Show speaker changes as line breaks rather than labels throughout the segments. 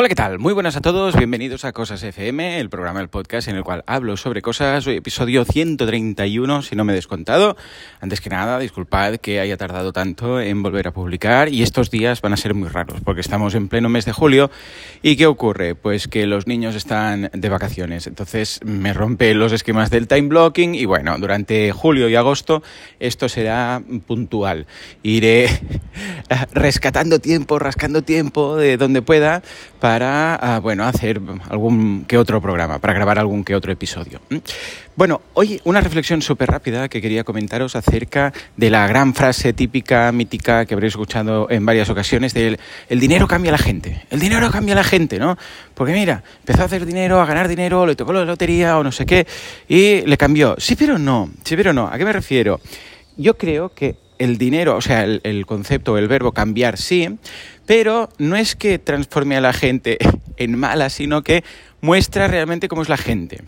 Hola, ¿qué tal? Muy buenas a todos, bienvenidos a Cosas FM, el programa del podcast en el cual hablo sobre cosas, hoy episodio 131, si no me he descontado. Antes que nada, disculpad que haya tardado tanto en volver a publicar y estos días van a ser muy raros porque estamos en pleno mes de julio y ¿qué ocurre? Pues que los niños están de vacaciones, entonces me rompe los esquemas del time blocking y bueno, durante julio y agosto esto será puntual. Iré rescatando tiempo, rascando tiempo de donde pueda para ah, bueno, hacer algún que otro programa, para grabar algún que otro episodio. Bueno, hoy una reflexión súper rápida que quería comentaros acerca de la gran frase típica, mítica, que habréis escuchado en varias ocasiones, del el dinero cambia a la gente, el dinero cambia a la gente, ¿no? Porque mira, empezó a hacer dinero, a ganar dinero, le tocó la lotería o no sé qué, y le cambió. Sí, pero no, sí, pero no. ¿A qué me refiero? Yo creo que el dinero, o sea, el, el concepto, el verbo cambiar sí, pero no es que transforme a la gente en mala, sino que muestra realmente cómo es la gente.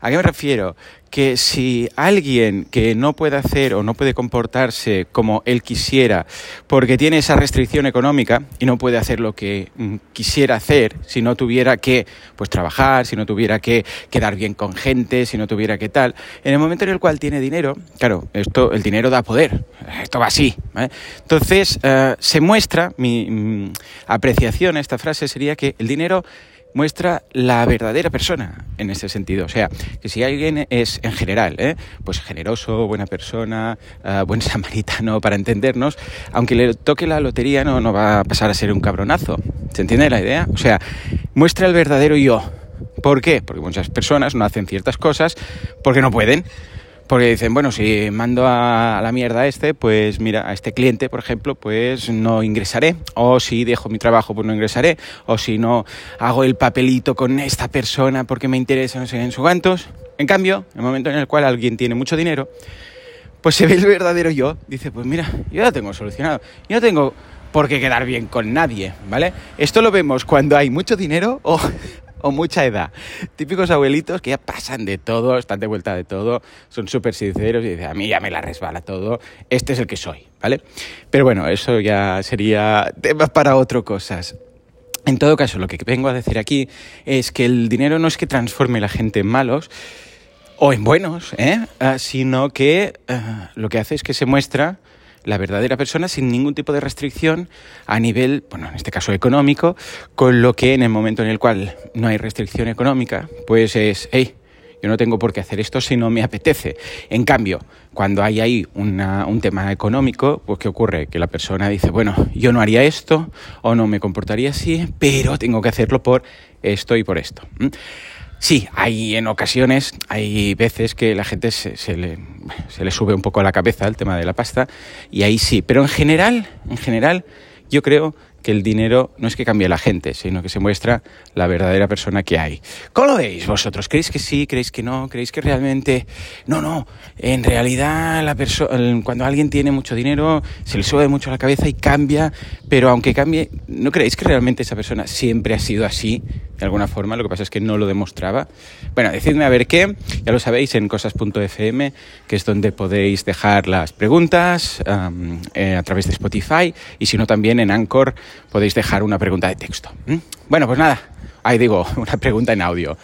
¿A qué me refiero? Que si alguien que no puede hacer o no puede comportarse como él quisiera porque tiene esa restricción económica y no puede hacer lo que mm, quisiera hacer si no tuviera que pues trabajar, si no tuviera que quedar bien con gente, si no tuviera que tal, en el momento en el cual tiene dinero, claro, esto el dinero da poder, esto va así. Entonces uh, se muestra mi mm, apreciación a esta frase sería que el dinero muestra la verdadera persona en ese sentido. O sea, que si alguien es en general, ¿eh? pues generoso, buena persona, uh, buen samaritano, para entendernos, aunque le toque la lotería no, no va a pasar a ser un cabronazo. ¿Se entiende la idea? O sea, muestra el verdadero yo. ¿Por qué? Porque muchas personas no hacen ciertas cosas porque no pueden. Porque dicen, bueno, si mando a, la mierda a este, pues mira, a este cliente, por ejemplo, pues no ingresaré. O si dejo mi trabajo, pues no ingresaré. O si no hago el papelito con esta persona porque me interesa, no sé, en su gantos. En cambio, en el momento en el cual alguien tiene mucho dinero, pues se ve el verdadero yo. Dice, pues mira, yo ya tengo solucionado. Yo no tengo por qué quedar bien con nadie, ¿vale? Esto lo vemos cuando hay mucho dinero o o mucha edad. Típicos abuelitos que ya pasan de todo, están de vuelta de todo, son súper sinceros y dicen, a mí ya me la resbala todo, este es el que soy, ¿vale? Pero bueno, eso ya sería tema para otras cosas. En todo caso, lo que vengo a decir aquí es que el dinero no es que transforme la gente en malos o en buenos, ¿eh? Uh, sino que uh, lo que hace es que se muestra la verdadera persona sin ningún tipo de restricción a nivel, bueno, en este caso económico, con lo que en el momento en el cual no hay restricción económica, pues es, hey, yo no tengo por qué hacer esto si no me apetece. En cambio, cuando hay ahí una, un tema económico, pues ¿qué ocurre? Que la persona dice, bueno, yo no haría esto o no me comportaría así, pero tengo que hacerlo por esto y por esto. Sí, hay en ocasiones, hay veces que la gente se, le, se le sube un poco a la cabeza el tema de la pasta y ahí sí, pero en general, en general, yo creo que el dinero no es que cambie la gente, sino que se muestra la verdadera persona que hay. ¿Cómo lo veis vosotros? ¿Creéis que sí? ¿Creéis que no? ¿Creéis que realmente... No, no, en realidad la cuando alguien tiene mucho dinero se le sube mucho la cabeza y cambia, pero aunque cambie, ¿no creéis que realmente esa persona siempre ha sido así? De alguna forma, lo que pasa es que no lo demostraba. Bueno, decidme a ver qué, ya lo sabéis en cosas.fm, que es donde podéis dejar las preguntas eh, a través de Spotify y si no también en Anchor podéis dejar una pregunta de texto. ¿Mm? Bueno, pues nada, ahí digo, una pregunta en audio.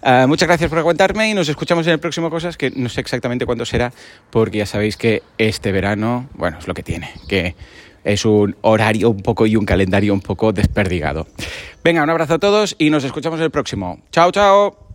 Uh, muchas gracias por aguantarme y nos escuchamos en el próximo Cosas, que no sé exactamente cuándo será, porque ya sabéis que este verano, bueno, es lo que tiene, que es un horario un poco y un calendario un poco desperdigado. Venga, un abrazo a todos y nos escuchamos en el próximo. Chao, chao.